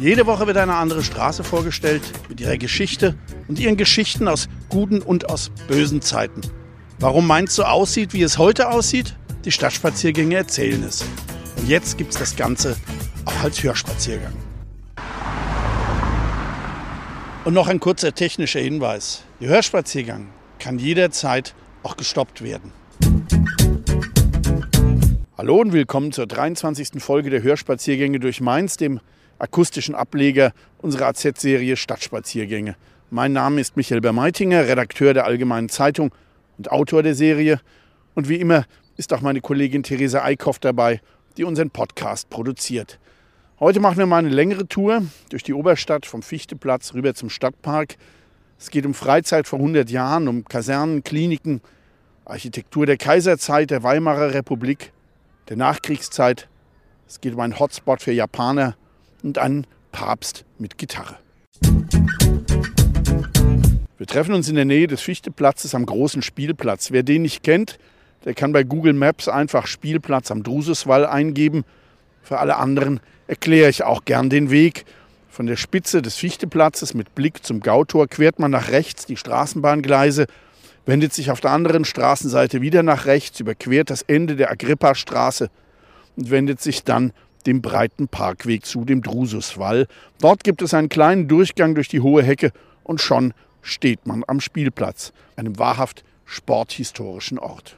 Jede Woche wird eine andere Straße vorgestellt mit ihrer Geschichte und ihren Geschichten aus guten und aus bösen Zeiten. Warum Mainz so aussieht, wie es heute aussieht? Die Stadtspaziergänge erzählen es. Und jetzt gibt es das Ganze auch als Hörspaziergang. Und noch ein kurzer technischer Hinweis. Der Hörspaziergang kann jederzeit auch gestoppt werden. Hallo und willkommen zur 23. Folge der Hörspaziergänge durch Mainz, dem akustischen Ableger unserer AZ-Serie Stadtspaziergänge. Mein Name ist Michael Bermeitinger, Redakteur der Allgemeinen Zeitung und Autor der Serie. Und wie immer ist auch meine Kollegin Theresa Eickhoff dabei, die unseren Podcast produziert. Heute machen wir mal eine längere Tour durch die Oberstadt vom Fichteplatz rüber zum Stadtpark. Es geht um Freizeit vor 100 Jahren, um Kasernen, Kliniken, Architektur der Kaiserzeit, der Weimarer Republik, der Nachkriegszeit. Es geht um einen Hotspot für Japaner und einen Papst mit Gitarre. Wir treffen uns in der Nähe des Fichteplatzes am großen Spielplatz. Wer den nicht kennt, der kann bei Google Maps einfach Spielplatz am Drususwall eingeben. Für alle anderen erkläre ich auch gern den Weg. Von der Spitze des Fichteplatzes mit Blick zum Gautor quert man nach rechts die Straßenbahngleise, wendet sich auf der anderen Straßenseite wieder nach rechts, überquert das Ende der Agrippa-Straße und wendet sich dann dem breiten Parkweg zu, dem Drususwall. Dort gibt es einen kleinen Durchgang durch die hohe Hecke und schon steht man am Spielplatz, einem wahrhaft sporthistorischen Ort.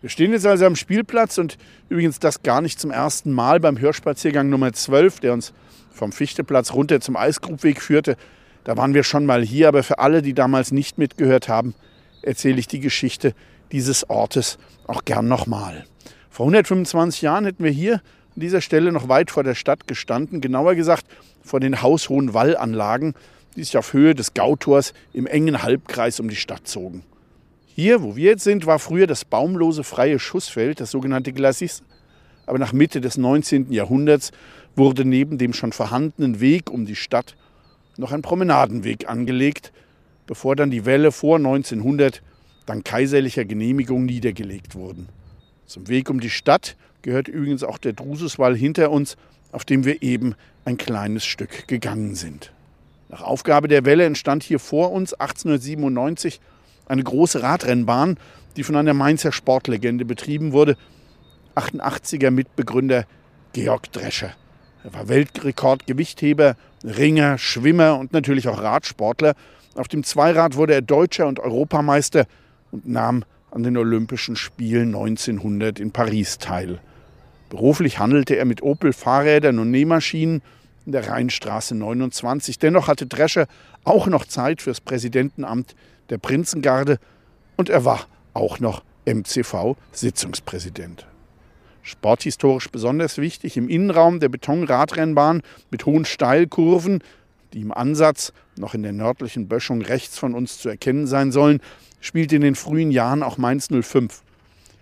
Wir stehen jetzt also am Spielplatz und übrigens das gar nicht zum ersten Mal beim Hörspaziergang Nummer 12, der uns vom Fichteplatz runter zum Eisgrubweg führte. Da waren wir schon mal hier, aber für alle, die damals nicht mitgehört haben, erzähle ich die Geschichte dieses Ortes auch gern nochmal. Vor 125 Jahren hätten wir hier an dieser Stelle noch weit vor der Stadt gestanden, genauer gesagt vor den haushohen Wallanlagen, die sich auf Höhe des Gautors im engen Halbkreis um die Stadt zogen. Hier, wo wir jetzt sind, war früher das baumlose freie Schussfeld, das sogenannte Glacis. Aber nach Mitte des 19. Jahrhunderts wurde neben dem schon vorhandenen Weg um die Stadt noch ein Promenadenweg angelegt, bevor dann die Wälle vor 1900 dank kaiserlicher Genehmigung niedergelegt wurden. Zum Weg um die Stadt gehört übrigens auch der Drususwall hinter uns, auf dem wir eben ein kleines Stück gegangen sind. Nach Aufgabe der Welle entstand hier vor uns 1897 eine große Radrennbahn, die von einer Mainzer Sportlegende betrieben wurde. 88er Mitbegründer Georg Drescher. Er war Weltrekordgewichtheber, Ringer, Schwimmer und natürlich auch Radsportler. Auf dem Zweirad wurde er Deutscher und Europameister und nahm an den Olympischen Spielen 1900 in Paris teil. Beruflich handelte er mit Opel-Fahrrädern und Nähmaschinen in der Rheinstraße 29. Dennoch hatte Drescher auch noch Zeit fürs Präsidentenamt der Prinzengarde und er war auch noch MCV-Sitzungspräsident. Sporthistorisch besonders wichtig im Innenraum der Betonradrennbahn mit hohen Steilkurven, die im Ansatz noch in der nördlichen Böschung rechts von uns zu erkennen sein sollen, spielte in den frühen Jahren auch Mainz 05.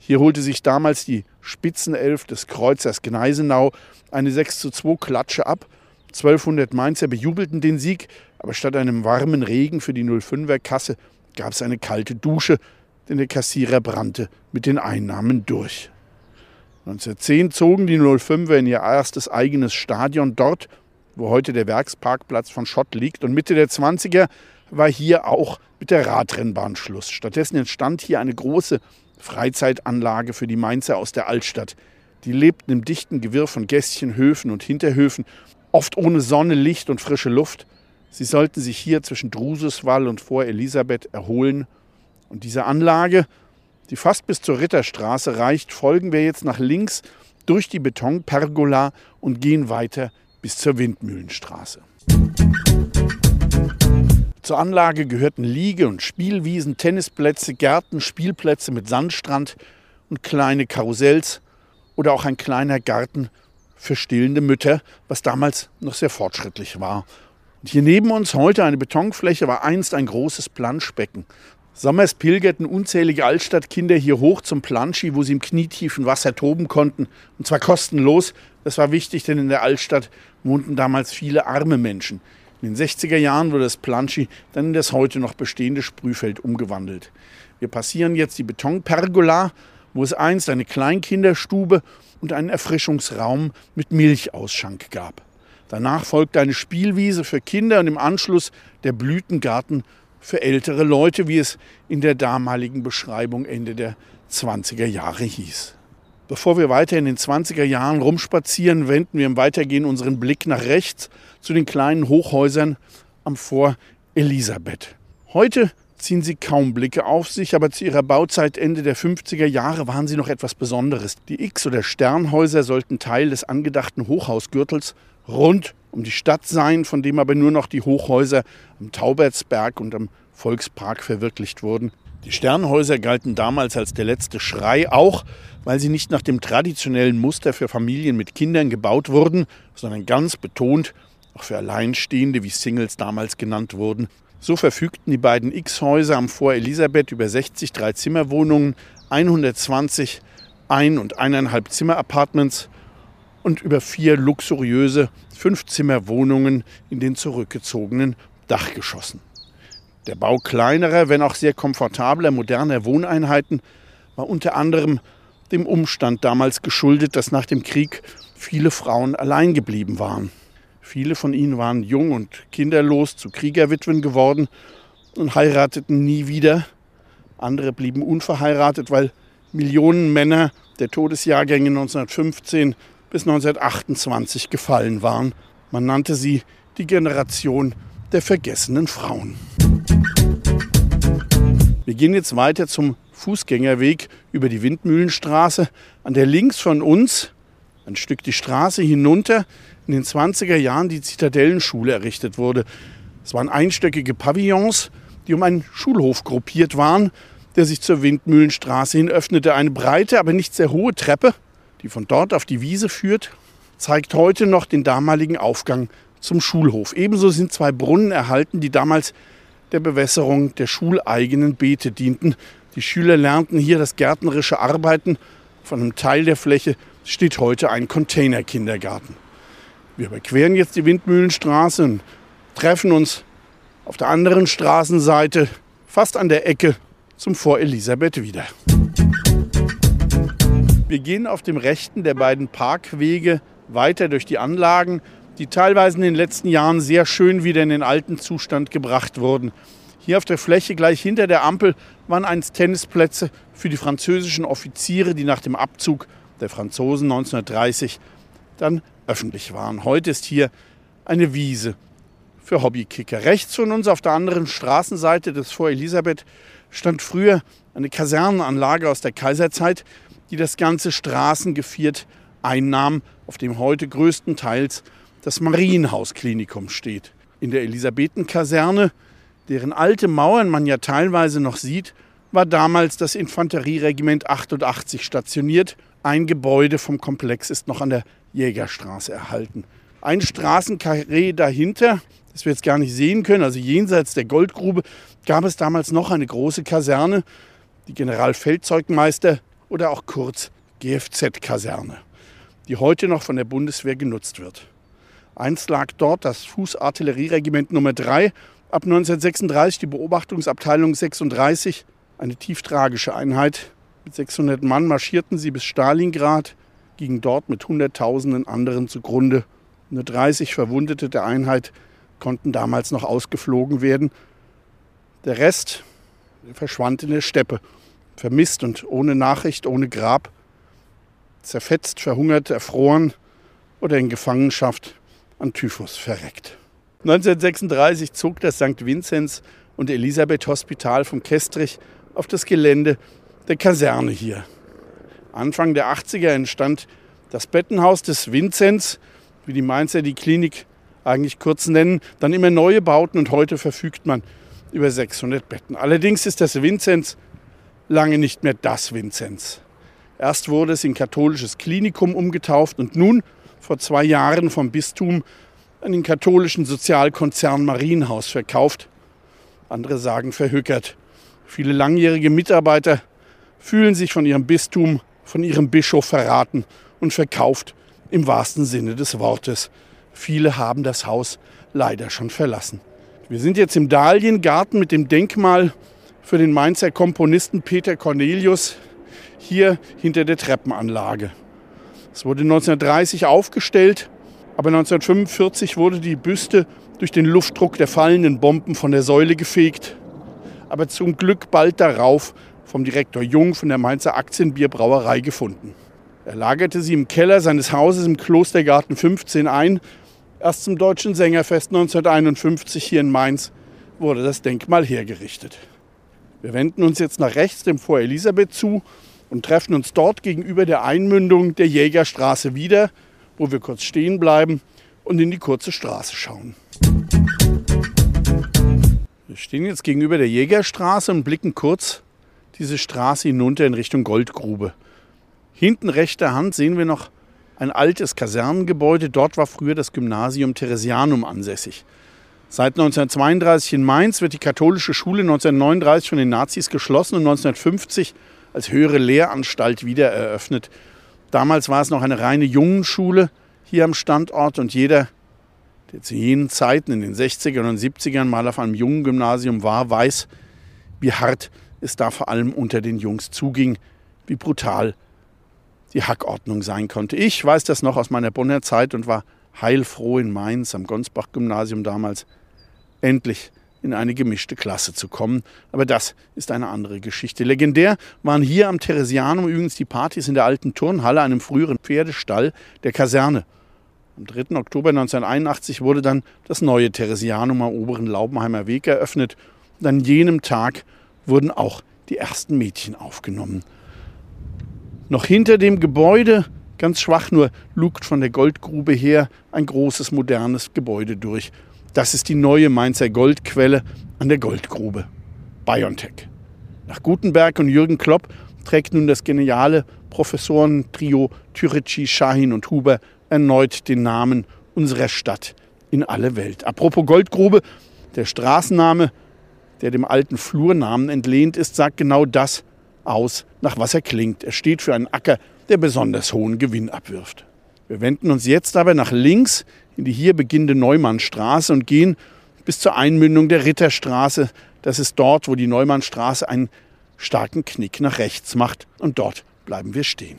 Hier holte sich damals die Spitzenelf des Kreuzers Gneisenau eine 6 zu 2 Klatsche ab. 1200 Mainzer bejubelten den Sieg, aber statt einem warmen Regen für die 05er Kasse gab es eine kalte Dusche, denn der Kassierer brannte mit den Einnahmen durch. 1910 zogen die 05er in ihr erstes eigenes Stadion dort, wo heute der Werksparkplatz von Schott liegt. Und Mitte der 20er war hier auch mit der Radrennbahn Schluss. Stattdessen entstand hier eine große Freizeitanlage für die Mainzer aus der Altstadt. Die lebten im dichten Gewirr von Gästchen, Höfen und Hinterhöfen, oft ohne Sonne, Licht und frische Luft. Sie sollten sich hier zwischen Drususwall und Vor Elisabeth erholen. Und diese Anlage, die fast bis zur Ritterstraße reicht, folgen wir jetzt nach links durch die Betonpergola und gehen weiter bis zur Windmühlenstraße. Zur Anlage gehörten Liege- und Spielwiesen, Tennisplätze, Gärten, Spielplätze mit Sandstrand und kleine Karussells oder auch ein kleiner Garten für stillende Mütter, was damals noch sehr fortschrittlich war. Und hier neben uns heute eine Betonfläche war einst ein großes Planschbecken. Sommers pilgerten unzählige Altstadtkinder hier hoch zum Planschi, wo sie im knietiefen Wasser toben konnten. Und zwar kostenlos. Das war wichtig, denn in der Altstadt wohnten damals viele arme Menschen. In den 60er Jahren wurde das Planschi dann in das heute noch bestehende Sprühfeld umgewandelt. Wir passieren jetzt die Betonpergola, wo es einst eine Kleinkinderstube und einen Erfrischungsraum mit Milchausschank gab. Danach folgte eine Spielwiese für Kinder und im Anschluss der Blütengarten für ältere Leute, wie es in der damaligen Beschreibung Ende der 20er Jahre hieß. Bevor wir weiter in den 20er Jahren rumspazieren, wenden wir im Weitergehen unseren Blick nach rechts zu den kleinen Hochhäusern am Vor Elisabeth. Heute ziehen sie kaum Blicke auf sich, aber zu ihrer Bauzeit Ende der 50er Jahre waren sie noch etwas Besonderes. Die X- oder Sternhäuser sollten Teil des angedachten Hochhausgürtels rund um die Stadt sein, von dem aber nur noch die Hochhäuser am Taubertsberg und am Volkspark verwirklicht wurden. Die Sternhäuser galten damals als der letzte Schrei, auch weil sie nicht nach dem traditionellen Muster für Familien mit Kindern gebaut wurden, sondern ganz betont auch für Alleinstehende, wie Singles damals genannt wurden. So verfügten die beiden X-Häuser am Vor Elisabeth über 60 Dreizimmerwohnungen, 120 Ein- und eineinhalb Zimmer-Apartments und über vier luxuriöse Fünfzimmerwohnungen in den zurückgezogenen Dachgeschossen. Der Bau kleinerer, wenn auch sehr komfortabler, moderner Wohneinheiten war unter anderem dem Umstand damals geschuldet, dass nach dem Krieg viele Frauen allein geblieben waren. Viele von ihnen waren jung und kinderlos zu Kriegerwitwen geworden und heirateten nie wieder. Andere blieben unverheiratet, weil Millionen Männer der Todesjahrgänge 1915 bis 1928 gefallen waren. Man nannte sie die Generation der vergessenen Frauen. Wir gehen jetzt weiter zum Fußgängerweg über die Windmühlenstraße, an der links von uns ein Stück die Straße hinunter in den 20er Jahren die Zitadellenschule errichtet wurde. Es waren einstöckige Pavillons, die um einen Schulhof gruppiert waren, der sich zur Windmühlenstraße hin öffnete. Eine breite, aber nicht sehr hohe Treppe die von dort auf die Wiese führt, zeigt heute noch den damaligen Aufgang zum Schulhof. Ebenso sind zwei Brunnen erhalten, die damals der Bewässerung der schuleigenen Beete dienten. Die Schüler lernten hier das gärtnerische Arbeiten. Von einem Teil der Fläche steht heute ein Containerkindergarten. Wir überqueren jetzt die Windmühlenstraße und treffen uns auf der anderen Straßenseite, fast an der Ecke zum Vor Elisabeth wieder. Wir gehen auf dem rechten der beiden Parkwege weiter durch die Anlagen, die teilweise in den letzten Jahren sehr schön wieder in den alten Zustand gebracht wurden. Hier auf der Fläche gleich hinter der Ampel waren einst Tennisplätze für die französischen Offiziere, die nach dem Abzug der Franzosen 1930 dann öffentlich waren. Heute ist hier eine Wiese für Hobbykicker. Rechts von uns auf der anderen Straßenseite des Vor Elisabeth stand früher eine Kasernenanlage aus der Kaiserzeit, die das ganze Straßengeviert einnahm, auf dem heute größtenteils das Marienhausklinikum steht. In der Elisabethenkaserne, deren alte Mauern man ja teilweise noch sieht, war damals das Infanterieregiment 88 stationiert. Ein Gebäude vom Komplex ist noch an der Jägerstraße erhalten. Ein Straßenkarree dahinter, das wir jetzt gar nicht sehen können, also jenseits der Goldgrube, gab es damals noch eine große Kaserne. Die Generalfeldzeugmeister oder auch kurz GFZ-Kaserne, die heute noch von der Bundeswehr genutzt wird. Einst lag dort das Fußartillerieregiment Nummer 3, ab 1936 die Beobachtungsabteilung 36, eine tief tragische Einheit. Mit 600 Mann marschierten sie bis Stalingrad, gingen dort mit Hunderttausenden anderen zugrunde. Nur 30 Verwundete der Einheit konnten damals noch ausgeflogen werden. Der Rest verschwand in der Steppe vermisst und ohne Nachricht, ohne Grab, zerfetzt, verhungert, erfroren oder in Gefangenschaft an Typhus verreckt. 1936 zog das St. Vinzenz und Elisabeth Hospital vom Kestrich auf das Gelände der Kaserne hier. Anfang der 80er entstand das Bettenhaus des Vinzenz, wie die Mainzer die Klinik eigentlich kurz nennen, dann immer neue Bauten und heute verfügt man über 600 Betten. Allerdings ist das Vinzenz lange nicht mehr das Vinzenz. Erst wurde es in katholisches Klinikum umgetauft und nun vor zwei Jahren vom Bistum an den katholischen Sozialkonzern Marienhaus verkauft. Andere sagen verhökert. Viele langjährige Mitarbeiter fühlen sich von ihrem Bistum, von ihrem Bischof verraten und verkauft im wahrsten Sinne des Wortes. Viele haben das Haus leider schon verlassen. Wir sind jetzt im Dahliengarten mit dem Denkmal für den Mainzer Komponisten Peter Cornelius hier hinter der Treppenanlage. Es wurde 1930 aufgestellt, aber 1945 wurde die Büste durch den Luftdruck der fallenden Bomben von der Säule gefegt. Aber zum Glück bald darauf vom Direktor Jung von der Mainzer Aktienbierbrauerei gefunden. Er lagerte sie im Keller seines Hauses im Klostergarten 15 ein. Erst zum Deutschen Sängerfest 1951 hier in Mainz wurde das Denkmal hergerichtet. Wir wenden uns jetzt nach rechts dem Vor Elisabeth zu und treffen uns dort gegenüber der Einmündung der Jägerstraße wieder, wo wir kurz stehen bleiben und in die kurze Straße schauen. Wir stehen jetzt gegenüber der Jägerstraße und blicken kurz diese Straße hinunter in Richtung Goldgrube. Hinten rechter Hand sehen wir noch ein altes Kasernengebäude. Dort war früher das Gymnasium Theresianum ansässig. Seit 1932 in Mainz wird die katholische Schule 1939 von den Nazis geschlossen und 1950 als höhere Lehranstalt wieder eröffnet. Damals war es noch eine reine Jungenschule hier am Standort und jeder, der zu jenen Zeiten in den 60ern und 70ern mal auf einem jungen Gymnasium war, weiß, wie hart es da vor allem unter den Jungs zuging, wie brutal die Hackordnung sein konnte. Ich weiß das noch aus meiner Bonner Zeit und war heilfroh in Mainz am Gonsbach-Gymnasium damals endlich in eine gemischte Klasse zu kommen. Aber das ist eine andere Geschichte. Legendär waren hier am Theresianum übrigens die Partys in der alten Turnhalle, einem früheren Pferdestall der Kaserne. Am 3. Oktober 1981 wurde dann das neue Theresianum am oberen Laubenheimer Weg eröffnet. Und an jenem Tag wurden auch die ersten Mädchen aufgenommen. Noch hinter dem Gebäude, ganz schwach nur, lugt von der Goldgrube her ein großes modernes Gebäude durch. Das ist die neue Mainzer Goldquelle an der Goldgrube. BioNTech. Nach Gutenberg und Jürgen Klopp trägt nun das geniale Professorentrio Türeci, Shahin und Huber erneut den Namen unserer Stadt in alle Welt. Apropos Goldgrube, der Straßenname, der dem alten Flurnamen entlehnt ist, sagt genau das aus, nach was er klingt. Er steht für einen Acker, der besonders hohen Gewinn abwirft. Wir wenden uns jetzt aber nach links in die hier beginnende Neumannstraße und gehen bis zur Einmündung der Ritterstraße. Das ist dort, wo die Neumannstraße einen starken Knick nach rechts macht. Und dort bleiben wir stehen.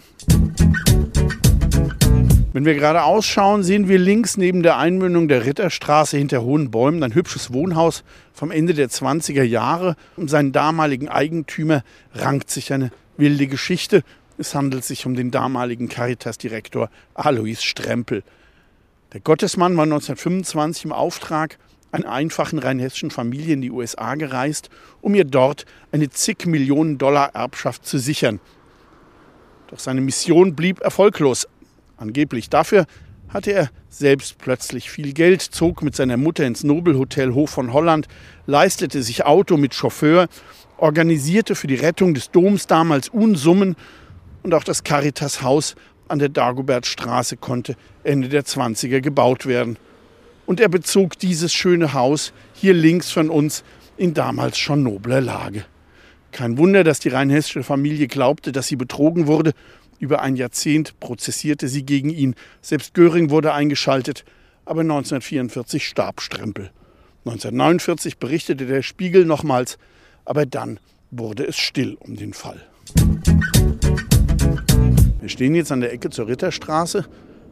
Wenn wir gerade ausschauen, sehen wir links neben der Einmündung der Ritterstraße hinter hohen Bäumen ein hübsches Wohnhaus vom Ende der 20er Jahre. Um seinen damaligen Eigentümer rankt sich eine wilde Geschichte. Es handelt sich um den damaligen Caritas-Direktor Alois Strempel. Der Gottesmann war 1925 im Auftrag einer einfachen rheinhessischen Familie in die USA gereist, um ihr dort eine zig Millionen Dollar Erbschaft zu sichern. Doch seine Mission blieb erfolglos angeblich. Dafür hatte er selbst plötzlich viel Geld, zog mit seiner Mutter ins Nobelhotel Hof von Holland, leistete sich Auto mit Chauffeur, organisierte für die Rettung des Doms damals Unsummen und auch das Caritas-Haus an der Dagobertstraße konnte Ende der 20er gebaut werden. Und er bezog dieses schöne Haus hier links von uns in damals schon nobler Lage. Kein Wunder, dass die rheinhessische Familie glaubte, dass sie betrogen wurde über ein Jahrzehnt prozessierte sie gegen ihn. Selbst Göring wurde eingeschaltet, aber 1944 starb Strempel. 1949 berichtete der Spiegel nochmals, aber dann wurde es still um den Fall. Wir stehen jetzt an der Ecke zur Ritterstraße,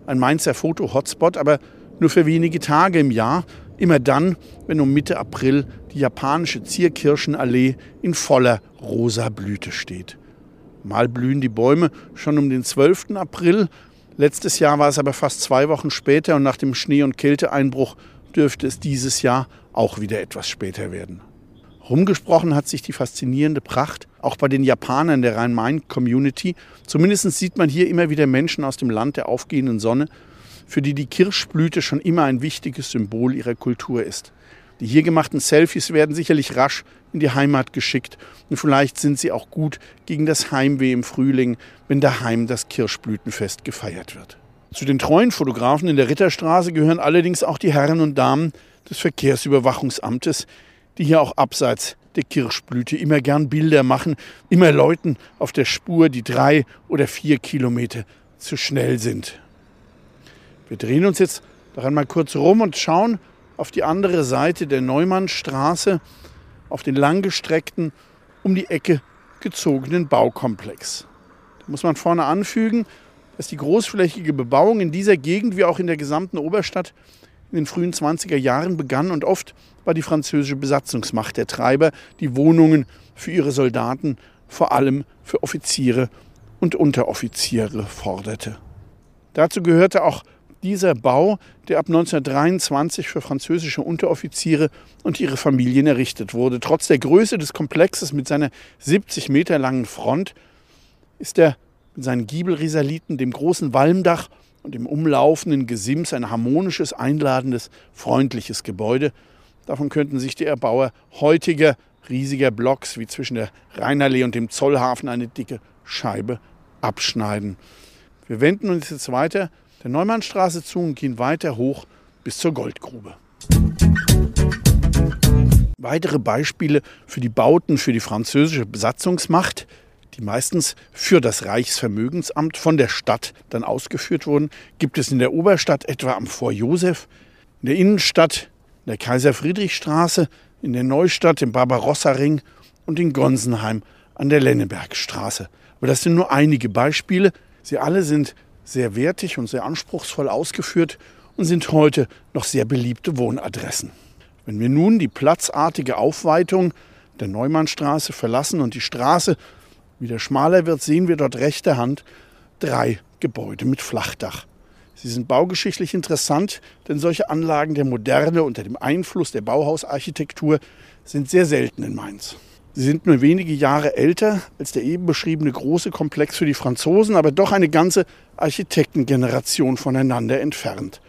ein Mainzer Foto-Hotspot, aber nur für wenige Tage im Jahr, immer dann, wenn um Mitte April die japanische Zierkirschenallee in voller rosa Blüte steht. Mal blühen die Bäume schon um den 12. April. Letztes Jahr war es aber fast zwei Wochen später und nach dem Schnee- und Kälteeinbruch dürfte es dieses Jahr auch wieder etwas später werden. Rumgesprochen hat sich die faszinierende Pracht auch bei den Japanern der Rhein-Main-Community. Zumindest sieht man hier immer wieder Menschen aus dem Land der aufgehenden Sonne, für die die Kirschblüte schon immer ein wichtiges Symbol ihrer Kultur ist. Die hier gemachten Selfies werden sicherlich rasch in die Heimat geschickt und vielleicht sind sie auch gut gegen das Heimweh im Frühling, wenn daheim das Kirschblütenfest gefeiert wird. Zu den treuen Fotografen in der Ritterstraße gehören allerdings auch die Herren und Damen des Verkehrsüberwachungsamtes, die hier auch abseits der Kirschblüte immer gern Bilder machen, immer Leuten auf der Spur, die drei oder vier Kilometer zu schnell sind. Wir drehen uns jetzt daran mal kurz rum und schauen auf die andere Seite der Neumannstraße, auf den langgestreckten, um die Ecke gezogenen Baukomplex. Da muss man vorne anfügen, dass die großflächige Bebauung in dieser Gegend wie auch in der gesamten Oberstadt in den frühen 20er Jahren begann und oft war die französische Besatzungsmacht der Treiber, die Wohnungen für ihre Soldaten, vor allem für Offiziere und Unteroffiziere forderte. Dazu gehörte auch dieser Bau, der ab 1923 für französische Unteroffiziere und ihre Familien errichtet wurde. Trotz der Größe des Komplexes mit seiner 70 Meter langen Front ist er mit seinen Giebelrisaliten, dem großen Walmdach und dem umlaufenden Gesims ein harmonisches, einladendes, freundliches Gebäude. Davon könnten sich die Erbauer heutiger riesiger Blocks wie zwischen der Rheinallee und dem Zollhafen eine dicke Scheibe abschneiden. Wir wenden uns jetzt weiter der Neumannstraße zu und gehen weiter hoch bis zur Goldgrube. Weitere Beispiele für die Bauten für die französische Besatzungsmacht die meistens für das Reichsvermögensamt von der Stadt dann ausgeführt wurden, gibt es in der Oberstadt etwa am Fort Josef, in der Innenstadt, in der Kaiser-Friedrich-Straße, in der Neustadt, im Barbarossa-Ring und in Gonsenheim an der Lennebergstraße. Aber das sind nur einige Beispiele. Sie alle sind sehr wertig und sehr anspruchsvoll ausgeführt und sind heute noch sehr beliebte Wohnadressen. Wenn wir nun die platzartige Aufweitung der Neumannstraße verlassen und die Straße wieder schmaler wird, sehen wir dort rechter Hand drei Gebäude mit Flachdach. Sie sind baugeschichtlich interessant, denn solche Anlagen der Moderne unter dem Einfluss der Bauhausarchitektur sind sehr selten in Mainz. Sie sind nur wenige Jahre älter als der eben beschriebene große Komplex für die Franzosen, aber doch eine ganze Architektengeneration voneinander entfernt.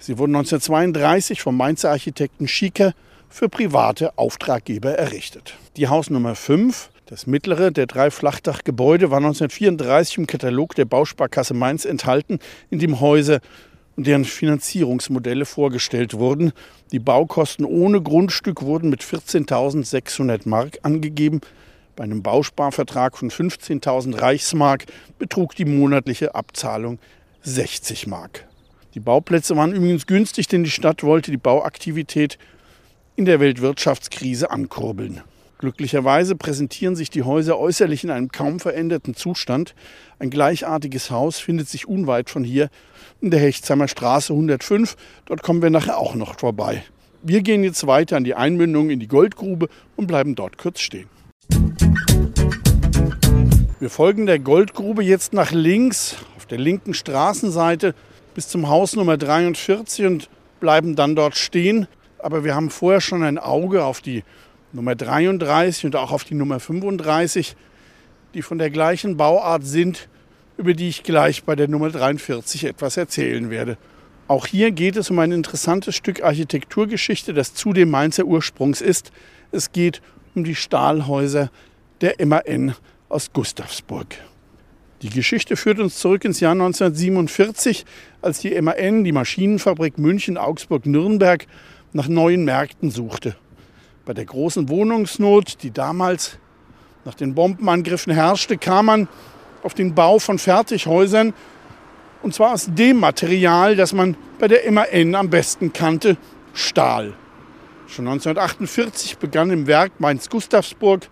Sie wurden 1932 vom Mainzer Architekten Schieker für private Auftraggeber errichtet. Die Hausnummer 5 das mittlere der drei Flachdachgebäude war 1934 im Katalog der Bausparkasse Mainz enthalten, in dem Häuser und deren Finanzierungsmodelle vorgestellt wurden. Die Baukosten ohne Grundstück wurden mit 14.600 Mark angegeben. Bei einem Bausparvertrag von 15.000 Reichsmark betrug die monatliche Abzahlung 60 Mark. Die Bauplätze waren übrigens günstig, denn die Stadt wollte die Bauaktivität in der Weltwirtschaftskrise ankurbeln. Glücklicherweise präsentieren sich die Häuser äußerlich in einem kaum veränderten Zustand. Ein gleichartiges Haus findet sich unweit von hier in der Hechtsheimer Straße 105. Dort kommen wir nachher auch noch vorbei. Wir gehen jetzt weiter an die Einmündung in die Goldgrube und bleiben dort kurz stehen. Wir folgen der Goldgrube jetzt nach links auf der linken Straßenseite bis zum Haus Nummer 43 und bleiben dann dort stehen. Aber wir haben vorher schon ein Auge auf die Nummer 33 und auch auf die Nummer 35, die von der gleichen Bauart sind, über die ich gleich bei der Nummer 43 etwas erzählen werde. Auch hier geht es um ein interessantes Stück Architekturgeschichte, das zudem Mainzer Ursprungs ist. Es geht um die Stahlhäuser der MAN aus Gustavsburg. Die Geschichte führt uns zurück ins Jahr 1947, als die MAN, die Maschinenfabrik München, Augsburg, Nürnberg, nach neuen Märkten suchte bei der großen Wohnungsnot, die damals nach den Bombenangriffen herrschte, kam man auf den Bau von Fertighäusern und zwar aus dem Material, das man bei der MAN am besten kannte, Stahl. Schon 1948 begann im Werk Mainz-Gustavsburg,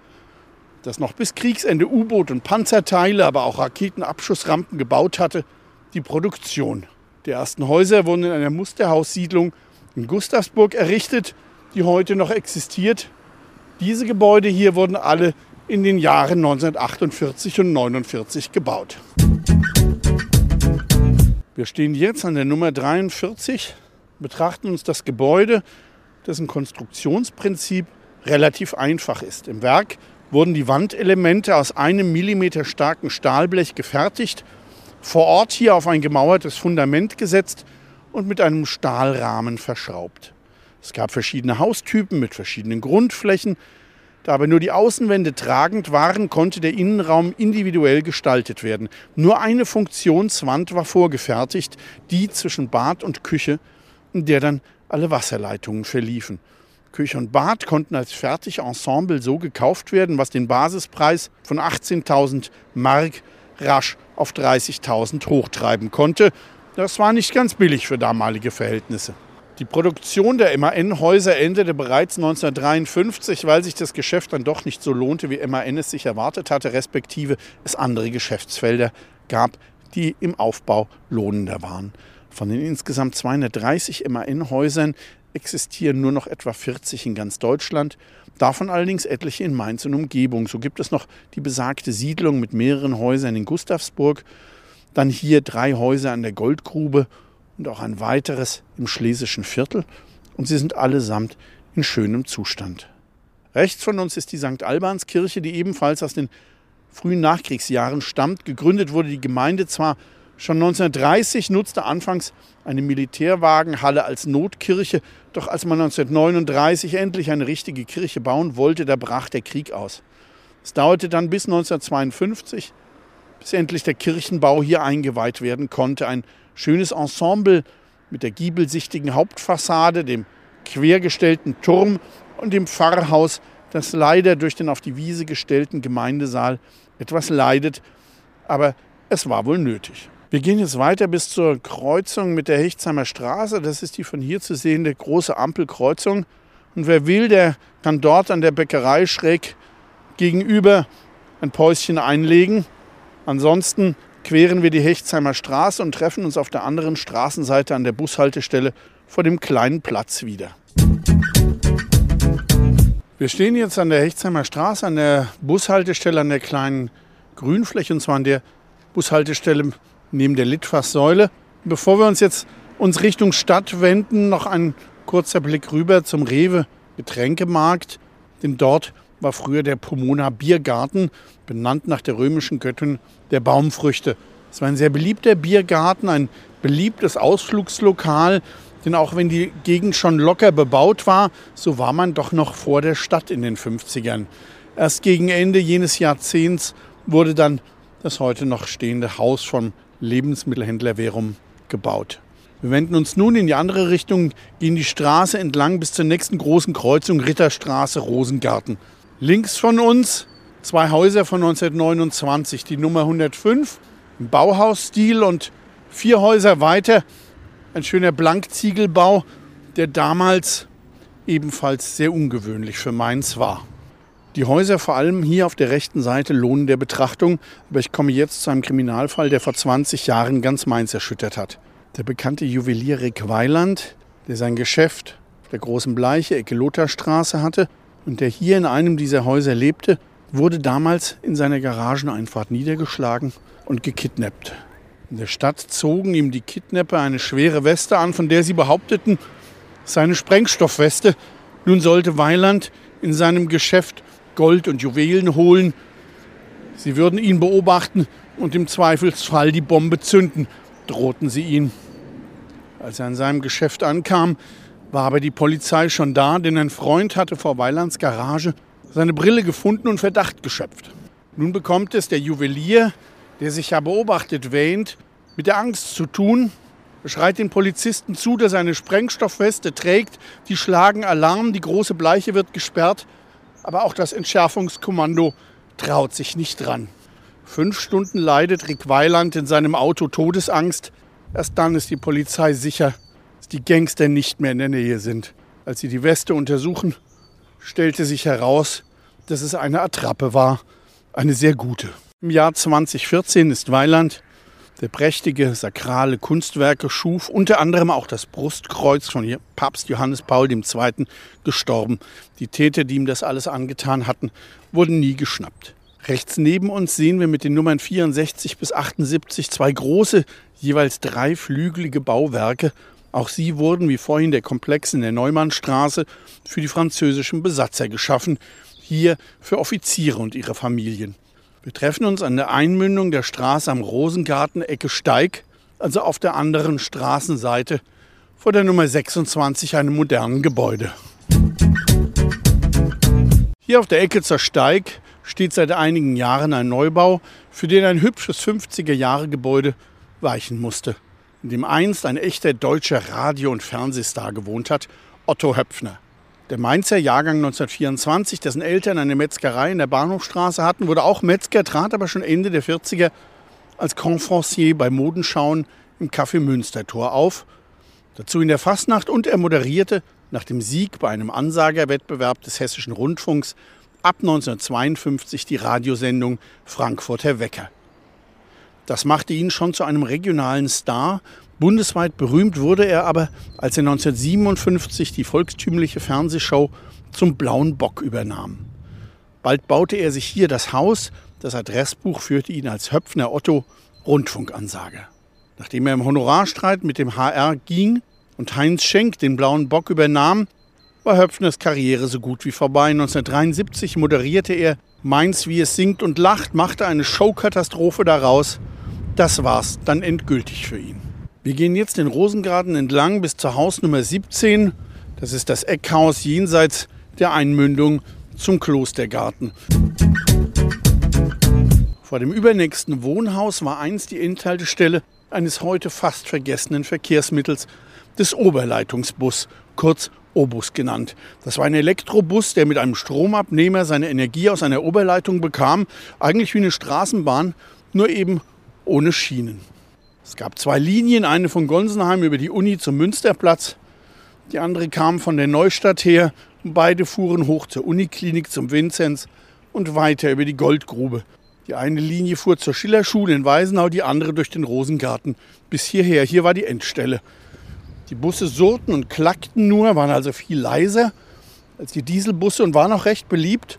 das noch bis Kriegsende U-Boot- und Panzerteile, aber auch Raketenabschussrampen gebaut hatte, die Produktion. Die ersten Häuser wurden in einer Musterhaussiedlung in Gustavsburg errichtet die heute noch existiert. Diese Gebäude hier wurden alle in den Jahren 1948 und 1949 gebaut. Wir stehen jetzt an der Nummer 43, betrachten uns das Gebäude, dessen Konstruktionsprinzip relativ einfach ist. Im Werk wurden die Wandelemente aus einem Millimeter starken Stahlblech gefertigt, vor Ort hier auf ein gemauertes Fundament gesetzt und mit einem Stahlrahmen verschraubt. Es gab verschiedene Haustypen mit verschiedenen Grundflächen. Da aber nur die Außenwände tragend waren, konnte der Innenraum individuell gestaltet werden. Nur eine Funktionswand war vorgefertigt, die zwischen Bad und Küche, in der dann alle Wasserleitungen verliefen. Küche und Bad konnten als Fertigensemble so gekauft werden, was den Basispreis von 18.000 Mark rasch auf 30.000 hochtreiben konnte. Das war nicht ganz billig für damalige Verhältnisse. Die Produktion der MAN-Häuser endete bereits 1953, weil sich das Geschäft dann doch nicht so lohnte, wie MAN es sich erwartet hatte, respektive es andere Geschäftsfelder gab, die im Aufbau lohnender waren. Von den insgesamt 230 MAN-Häusern existieren nur noch etwa 40 in ganz Deutschland, davon allerdings etliche in Mainz und Umgebung. So gibt es noch die besagte Siedlung mit mehreren Häusern in Gustavsburg, dann hier drei Häuser an der Goldgrube und auch ein weiteres im Schlesischen Viertel und sie sind allesamt in schönem Zustand. Rechts von uns ist die St. Albanskirche, die ebenfalls aus den frühen Nachkriegsjahren stammt. Gegründet wurde die Gemeinde zwar schon 1930, nutzte anfangs eine Militärwagenhalle als Notkirche, doch als man 1939 endlich eine richtige Kirche bauen wollte, da brach der Krieg aus. Es dauerte dann bis 1952, bis endlich der Kirchenbau hier eingeweiht werden konnte. Ein schönes Ensemble mit der giebelsichtigen Hauptfassade, dem quergestellten Turm und dem Pfarrhaus, das leider durch den auf die Wiese gestellten Gemeindesaal etwas leidet, aber es war wohl nötig. Wir gehen jetzt weiter bis zur Kreuzung mit der Hechtsheimer Straße. Das ist die von hier zu sehende große Ampelkreuzung. Und wer will, der kann dort an der Bäckerei schräg gegenüber ein Päuschen einlegen. Ansonsten queren wir die Hechtsheimer Straße und treffen uns auf der anderen Straßenseite an der Bushaltestelle vor dem kleinen Platz wieder. Wir stehen jetzt an der Hechtsheimer Straße, an der Bushaltestelle, an der kleinen Grünfläche, und zwar an der Bushaltestelle neben der Litfaßsäule. Bevor wir uns jetzt uns Richtung Stadt wenden, noch ein kurzer Blick rüber zum Rewe Getränkemarkt, denn dort war früher der Pomona Biergarten, benannt nach der römischen Göttin der Baumfrüchte. Es war ein sehr beliebter Biergarten, ein beliebtes Ausflugslokal, denn auch wenn die Gegend schon locker bebaut war, so war man doch noch vor der Stadt in den 50ern. Erst gegen Ende jenes Jahrzehnts wurde dann das heute noch stehende Haus vom Lebensmittelhändler Verum gebaut. Wir wenden uns nun in die andere Richtung, gehen die Straße entlang bis zur nächsten großen Kreuzung Ritterstraße Rosengarten. Links von uns zwei Häuser von 1929, die Nummer 105 im Bauhausstil und vier Häuser weiter ein schöner Blankziegelbau, der damals ebenfalls sehr ungewöhnlich für Mainz war. Die Häuser, vor allem hier auf der rechten Seite, lohnen der Betrachtung, aber ich komme jetzt zu einem Kriminalfall, der vor 20 Jahren ganz Mainz erschüttert hat. Der bekannte Juwelier Rick Weiland, der sein Geschäft auf der großen Bleiche, Ecke Lotharstraße hatte, und der hier in einem dieser Häuser lebte, wurde damals in seiner Garageneinfahrt niedergeschlagen und gekidnappt. In der Stadt zogen ihm die Kidnapper eine schwere Weste an, von der sie behaupteten, seine Sprengstoffweste. Nun sollte Weiland in seinem Geschäft Gold und Juwelen holen. Sie würden ihn beobachten und im Zweifelsfall die Bombe zünden, drohten sie ihn. Als er an seinem Geschäft ankam, war aber die Polizei schon da, denn ein Freund hatte vor Weilands Garage seine Brille gefunden und Verdacht geschöpft. Nun bekommt es der Juwelier, der sich ja beobachtet wähnt, mit der Angst zu tun, schreit den Polizisten zu, dass er eine Sprengstoffweste trägt. Die schlagen Alarm, die große Bleiche wird gesperrt, aber auch das Entschärfungskommando traut sich nicht dran. Fünf Stunden leidet Rick Weiland in seinem Auto Todesangst. Erst dann ist die Polizei sicher, die Gangster nicht mehr in der Nähe sind. Als sie die Weste untersuchen, stellte sich heraus, dass es eine Attrappe war, eine sehr gute. Im Jahr 2014 ist Weiland, der prächtige sakrale Kunstwerke schuf, unter anderem auch das Brustkreuz von Papst Johannes Paul II. gestorben. Die Täter, die ihm das alles angetan hatten, wurden nie geschnappt. Rechts neben uns sehen wir mit den Nummern 64 bis 78 zwei große, jeweils dreiflügelige Bauwerke auch sie wurden, wie vorhin der Komplex in der Neumannstraße, für die französischen Besatzer geschaffen, hier für Offiziere und ihre Familien. Wir treffen uns an der Einmündung der Straße am Rosengarten Ecke Steig, also auf der anderen Straßenseite vor der Nummer 26 einem modernen Gebäude. Hier auf der Ecke zur Steig steht seit einigen Jahren ein Neubau, für den ein hübsches 50er-Jahre-Gebäude weichen musste, in dem einst ein echter deutscher Radio- und Fernsehstar gewohnt hat, Otto Höpfner. Der Mainzer Jahrgang 1924, dessen Eltern eine Metzgerei in der Bahnhofstraße hatten, wurde auch Metzger, trat aber schon Ende der 40er als Confrancier bei Modenschauen im Café Münstertor auf, dazu in der Fastnacht und er moderierte nach dem Sieg bei einem Ansagerwettbewerb des Hessischen Rundfunks ab 1952 die Radiosendung Frankfurter Wecker. Das machte ihn schon zu einem regionalen Star. Bundesweit berühmt wurde er aber, als er 1957 die volkstümliche Fernsehshow zum Blauen Bock übernahm. Bald baute er sich hier das Haus, das Adressbuch führte ihn als Höpfner Otto Rundfunkansager. Nachdem er im Honorarstreit mit dem HR ging, und Heinz Schenk den Blauen Bock übernahm, war Höpfners Karriere so gut wie vorbei. 1973 moderierte er Mainz, wie es singt und lacht, machte eine Showkatastrophe daraus. Das war's dann endgültig für ihn. Wir gehen jetzt den Rosengarten entlang bis zur Hausnummer 17. Das ist das Eckhaus jenseits der Einmündung zum Klostergarten. Vor dem übernächsten Wohnhaus war einst die Endhaltestelle eines heute fast vergessenen Verkehrsmittels, des Oberleitungsbus, kurz Obus genannt. Das war ein Elektrobus, der mit einem Stromabnehmer seine Energie aus einer Oberleitung bekam, eigentlich wie eine Straßenbahn, nur eben ohne Schienen. Es gab zwei Linien, eine von Gonsenheim über die Uni zum Münsterplatz, die andere kam von der Neustadt her und beide fuhren hoch zur Uniklinik zum Vinzenz und weiter über die Goldgrube. Die eine Linie fuhr zur Schillerschule in Weisenau, die andere durch den Rosengarten bis hierher. Hier war die Endstelle. Die Busse surrten und klackten nur, waren also viel leiser als die Dieselbusse und waren auch recht beliebt.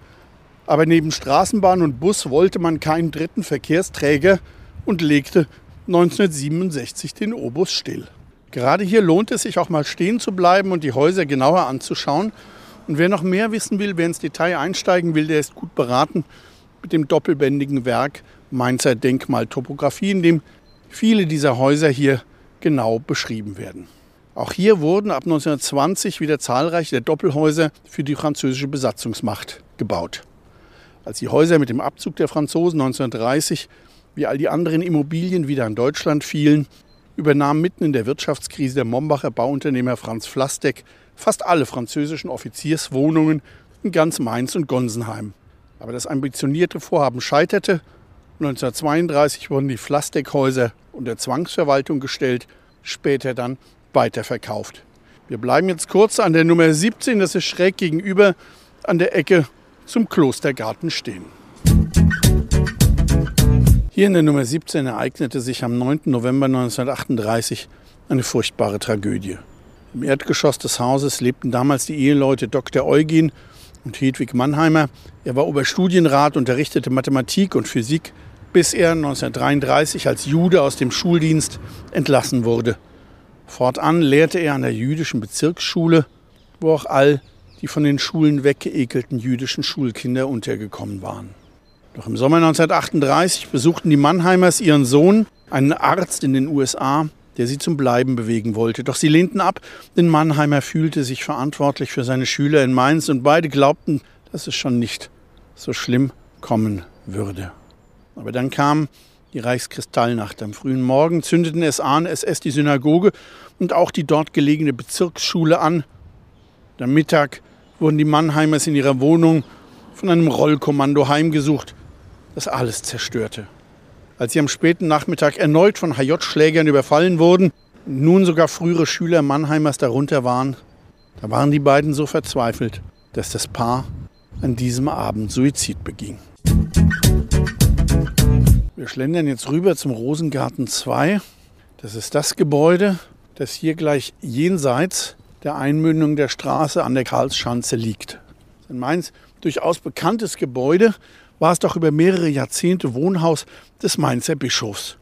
Aber neben Straßenbahn und Bus wollte man keinen dritten Verkehrsträger und legte 1967 den Obus still. Gerade hier lohnt es sich auch mal stehen zu bleiben und die Häuser genauer anzuschauen. Und wer noch mehr wissen will, wer ins Detail einsteigen will, der ist gut beraten mit dem doppelbändigen Werk Mainzer Denkmaltopographie, in dem viele dieser Häuser hier genau beschrieben werden. Auch hier wurden ab 1920 wieder zahlreiche Doppelhäuser für die französische Besatzungsmacht gebaut. Als die Häuser mit dem Abzug der Franzosen 1930 wie all die anderen Immobilien wieder an Deutschland fielen, übernahm mitten in der Wirtschaftskrise der Mombacher Bauunternehmer Franz Flastek fast alle französischen Offizierswohnungen in ganz Mainz und Gonsenheim. Aber das ambitionierte Vorhaben scheiterte. 1932 wurden die Flastek-Häuser unter Zwangsverwaltung gestellt, später dann weiterverkauft. Wir bleiben jetzt kurz an der Nummer 17, das ist schräg gegenüber an der Ecke zum Klostergarten stehen. Hier in der Nummer 17 ereignete sich am 9. November 1938 eine furchtbare Tragödie. Im Erdgeschoss des Hauses lebten damals die Eheleute Dr. Eugen und Hedwig Mannheimer. Er war Oberstudienrat, unterrichtete Mathematik und Physik, bis er 1933 als Jude aus dem Schuldienst entlassen wurde. Fortan lehrte er an der jüdischen Bezirksschule, wo auch all die von den Schulen weggeekelten jüdischen Schulkinder untergekommen waren. Doch im Sommer 1938 besuchten die Mannheimers ihren Sohn, einen Arzt in den USA, der sie zum Bleiben bewegen wollte. Doch sie lehnten ab, denn Mannheimer fühlte sich verantwortlich für seine Schüler in Mainz und beide glaubten, dass es schon nicht so schlimm kommen würde. Aber dann kam die Reichskristallnacht. Am frühen Morgen zündeten SA und SS die Synagoge und auch die dort gelegene Bezirksschule an. Am Mittag wurden die Mannheimers in ihrer Wohnung von einem Rollkommando heimgesucht, das alles zerstörte. Als sie am späten Nachmittag erneut von HJ-Schlägern überfallen wurden nun sogar frühere Schüler Mannheimers darunter waren, da waren die beiden so verzweifelt, dass das Paar an diesem Abend Suizid beging. Wir schlendern jetzt rüber zum Rosengarten 2. Das ist das Gebäude, das hier gleich jenseits der Einmündung der Straße an der Karlsschanze liegt. In Mainz durchaus bekanntes Gebäude, war es doch über mehrere Jahrzehnte Wohnhaus des Mainzer Bischofs.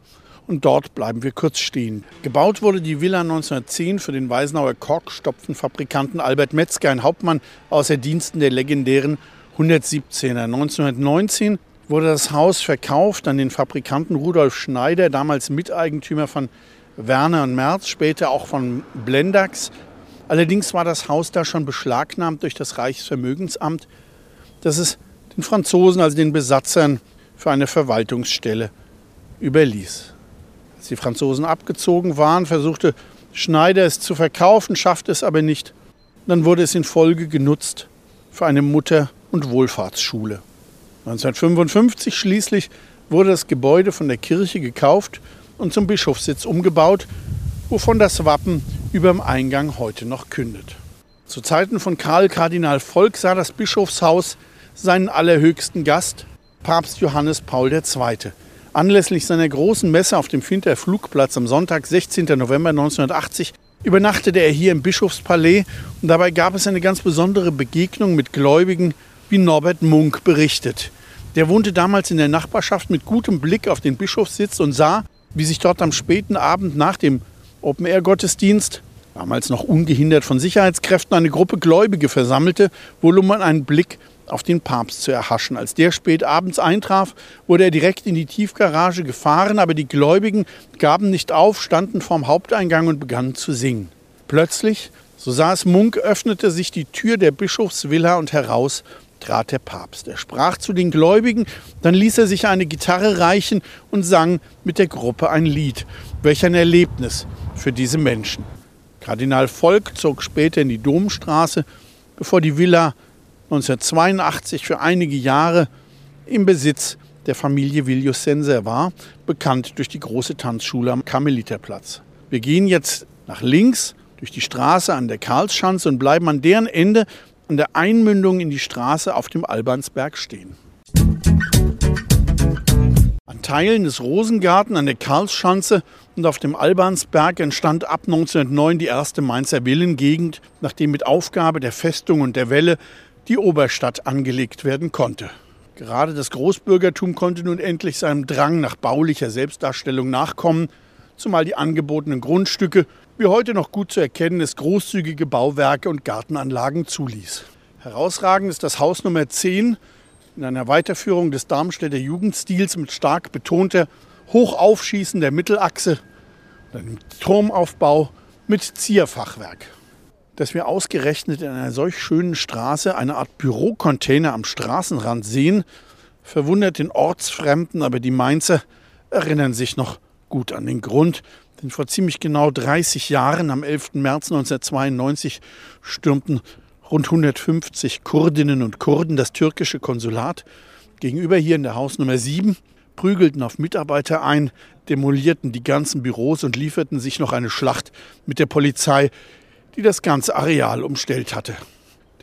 Und dort bleiben wir kurz stehen. Gebaut wurde die Villa 1910 für den Weisenauer Korkstopfenfabrikanten Albert Metzger, ein Hauptmann aus der Diensten der legendären 117er. 1919 wurde das Haus verkauft an den Fabrikanten Rudolf Schneider, damals Miteigentümer von Werner und Merz, später auch von Blendax. Allerdings war das Haus da schon beschlagnahmt durch das Reichsvermögensamt. das es den Franzosen, also den Besatzern, für eine Verwaltungsstelle überließ. Als die Franzosen abgezogen waren, versuchte Schneider es zu verkaufen, schaffte es aber nicht. Dann wurde es in Folge genutzt für eine Mutter- und Wohlfahrtsschule. 1955 schließlich wurde das Gebäude von der Kirche gekauft und zum Bischofssitz umgebaut, wovon das Wappen über dem Eingang heute noch kündet. Zu Zeiten von Karl Kardinal Volk sah das Bischofshaus seinen allerhöchsten Gast, Papst Johannes Paul II. Anlässlich seiner großen Messe auf dem Finter Flugplatz am Sonntag, 16. November 1980, übernachtete er hier im Bischofspalais und dabei gab es eine ganz besondere Begegnung mit Gläubigen, wie Norbert Munk berichtet. Der wohnte damals in der Nachbarschaft mit gutem Blick auf den Bischofssitz und sah, wie sich dort am späten Abend nach dem Open-Air-Gottesdienst, damals noch ungehindert von Sicherheitskräften, eine Gruppe Gläubige versammelte, wohl um einen Blick auf den Papst zu erhaschen. Als der spät abends eintraf, wurde er direkt in die Tiefgarage gefahren, aber die Gläubigen gaben nicht auf, standen vorm Haupteingang und begannen zu singen. Plötzlich, so sah es Munk, öffnete sich die Tür der Bischofsvilla und heraus trat der Papst. Er sprach zu den Gläubigen, dann ließ er sich eine Gitarre reichen und sang mit der Gruppe ein Lied. Welch ein Erlebnis für diese Menschen. Kardinal Volk zog später in die Domstraße, bevor die Villa 1982 für einige Jahre im Besitz der Familie Villius-Senser war, bekannt durch die große Tanzschule am Karmeliterplatz. Wir gehen jetzt nach links durch die Straße an der Karlsschanze und bleiben an deren Ende an der Einmündung in die Straße auf dem Albansberg stehen. An Teilen des Rosengarten an der Karlsschanze und auf dem Albansberg entstand ab 1909 die erste Mainzer Villengegend, nachdem mit Aufgabe der Festung und der Welle die Oberstadt angelegt werden konnte. Gerade das Großbürgertum konnte nun endlich seinem Drang nach baulicher Selbstdarstellung nachkommen, zumal die angebotenen Grundstücke, wie heute noch gut zu erkennen ist, großzügige Bauwerke und Gartenanlagen zuließ. Herausragend ist das Haus Nummer 10 in einer Weiterführung des Darmstädter Jugendstils mit stark betonter, hoch aufschießender Mittelachse und einem Turmaufbau mit Zierfachwerk dass wir ausgerechnet in einer solch schönen Straße eine Art Bürocontainer am Straßenrand sehen, verwundert den Ortsfremden, aber die Mainzer erinnern sich noch gut an den Grund, denn vor ziemlich genau 30 Jahren, am 11. März 1992, stürmten rund 150 Kurdinnen und Kurden das türkische Konsulat gegenüber hier in der Hausnummer 7, prügelten auf Mitarbeiter ein, demolierten die ganzen Büros und lieferten sich noch eine Schlacht mit der Polizei, die das ganze Areal umstellt hatte.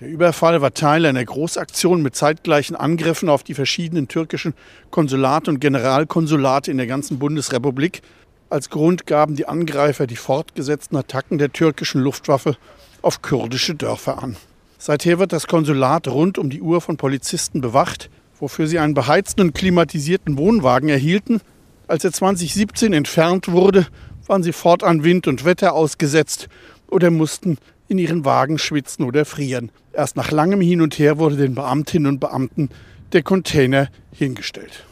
Der Überfall war Teil einer Großaktion mit zeitgleichen Angriffen auf die verschiedenen türkischen Konsulate und Generalkonsulate in der ganzen Bundesrepublik. Als Grund gaben die Angreifer die fortgesetzten Attacken der türkischen Luftwaffe auf kurdische Dörfer an. Seither wird das Konsulat rund um die Uhr von Polizisten bewacht, wofür sie einen beheizten und klimatisierten Wohnwagen erhielten. Als er 2017 entfernt wurde, waren sie fortan Wind und Wetter ausgesetzt oder mussten in ihren Wagen schwitzen oder frieren. Erst nach langem Hin und Her wurde den Beamtinnen und Beamten der Container hingestellt.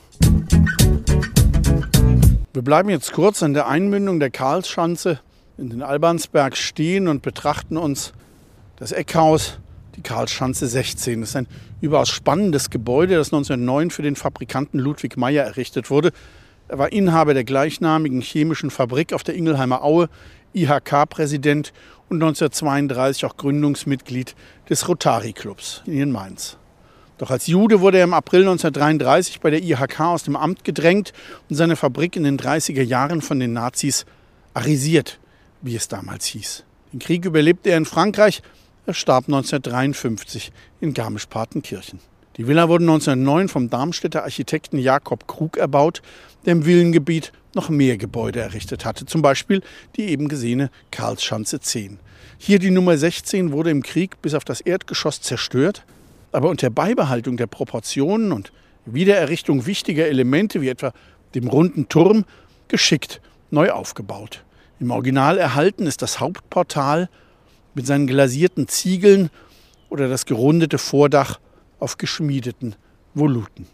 Wir bleiben jetzt kurz an der Einmündung der Karlsschanze in den Albansberg stehen und betrachten uns das Eckhaus, die Karlsschanze 16. Das ist ein überaus spannendes Gebäude, das 1909 für den Fabrikanten Ludwig Meyer errichtet wurde. Er war Inhaber der gleichnamigen chemischen Fabrik auf der Ingelheimer Aue IHK-Präsident und 1932 auch Gründungsmitglied des Rotary-Clubs in Mainz. Doch als Jude wurde er im April 1933 bei der IHK aus dem Amt gedrängt und seine Fabrik in den 30er Jahren von den Nazis arisiert, wie es damals hieß. Den Krieg überlebte er in Frankreich, er starb 1953 in Garmisch-Partenkirchen. Die Villa wurde 1909 vom Darmstädter Architekten Jakob Krug erbaut, der im Villengebiet noch mehr Gebäude errichtet hatte, zum Beispiel die eben gesehene Karlsschanze 10. Hier die Nummer 16 wurde im Krieg bis auf das Erdgeschoss zerstört, aber unter Beibehaltung der Proportionen und Wiedererrichtung wichtiger Elemente wie etwa dem runden Turm geschickt neu aufgebaut. Im Original erhalten ist das Hauptportal mit seinen glasierten Ziegeln oder das gerundete Vordach auf geschmiedeten Voluten.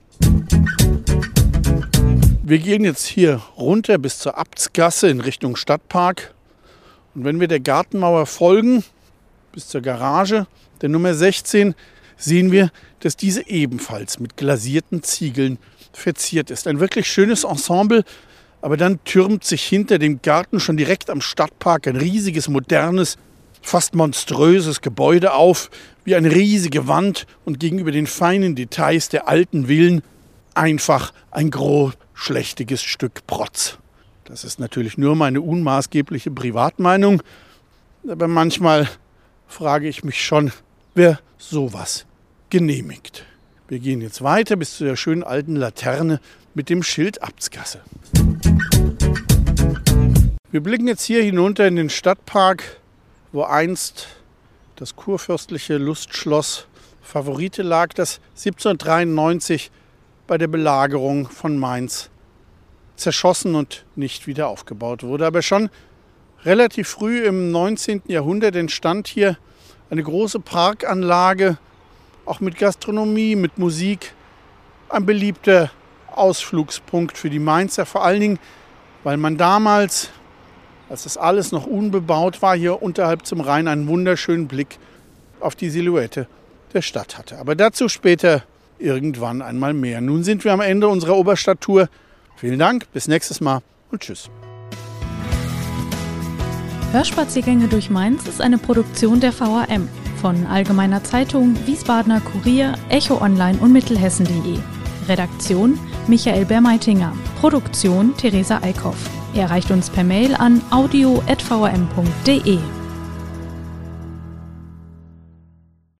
Wir gehen jetzt hier runter bis zur Abtsgasse in Richtung Stadtpark. Und wenn wir der Gartenmauer folgen bis zur Garage der Nummer 16, sehen wir, dass diese ebenfalls mit glasierten Ziegeln verziert ist. Ein wirklich schönes Ensemble, aber dann türmt sich hinter dem Garten schon direkt am Stadtpark ein riesiges, modernes, fast monströses Gebäude auf, wie eine riesige Wand und gegenüber den feinen Details der alten Villen einfach ein grobschlächtiges Stück Protz. Das ist natürlich nur meine unmaßgebliche Privatmeinung, aber manchmal frage ich mich schon, wer sowas genehmigt. Wir gehen jetzt weiter bis zu der schönen alten Laterne mit dem Schild Abtsgasse. Wir blicken jetzt hier hinunter in den Stadtpark, wo einst das kurfürstliche Lustschloss Favorite lag, das 1793 bei der Belagerung von Mainz zerschossen und nicht wieder aufgebaut wurde. Aber schon relativ früh im 19. Jahrhundert entstand hier eine große Parkanlage, auch mit Gastronomie, mit Musik, ein beliebter Ausflugspunkt für die Mainzer, vor allen Dingen, weil man damals, als das alles noch unbebaut war, hier unterhalb zum Rhein einen wunderschönen Blick auf die Silhouette der Stadt hatte. Aber dazu später irgendwann einmal mehr. Nun sind wir am Ende unserer Oberstadttour. Vielen Dank, bis nächstes Mal und tschüss. Hörspaziergänge durch Mainz ist eine Produktion der VAM von Allgemeiner Zeitung, Wiesbadener Kurier, Echo Online und Mittelhessen.de. Redaktion Michael Bermeitinger. Produktion Theresa Eickhoff. Erreicht uns per Mail an audio.vm.de.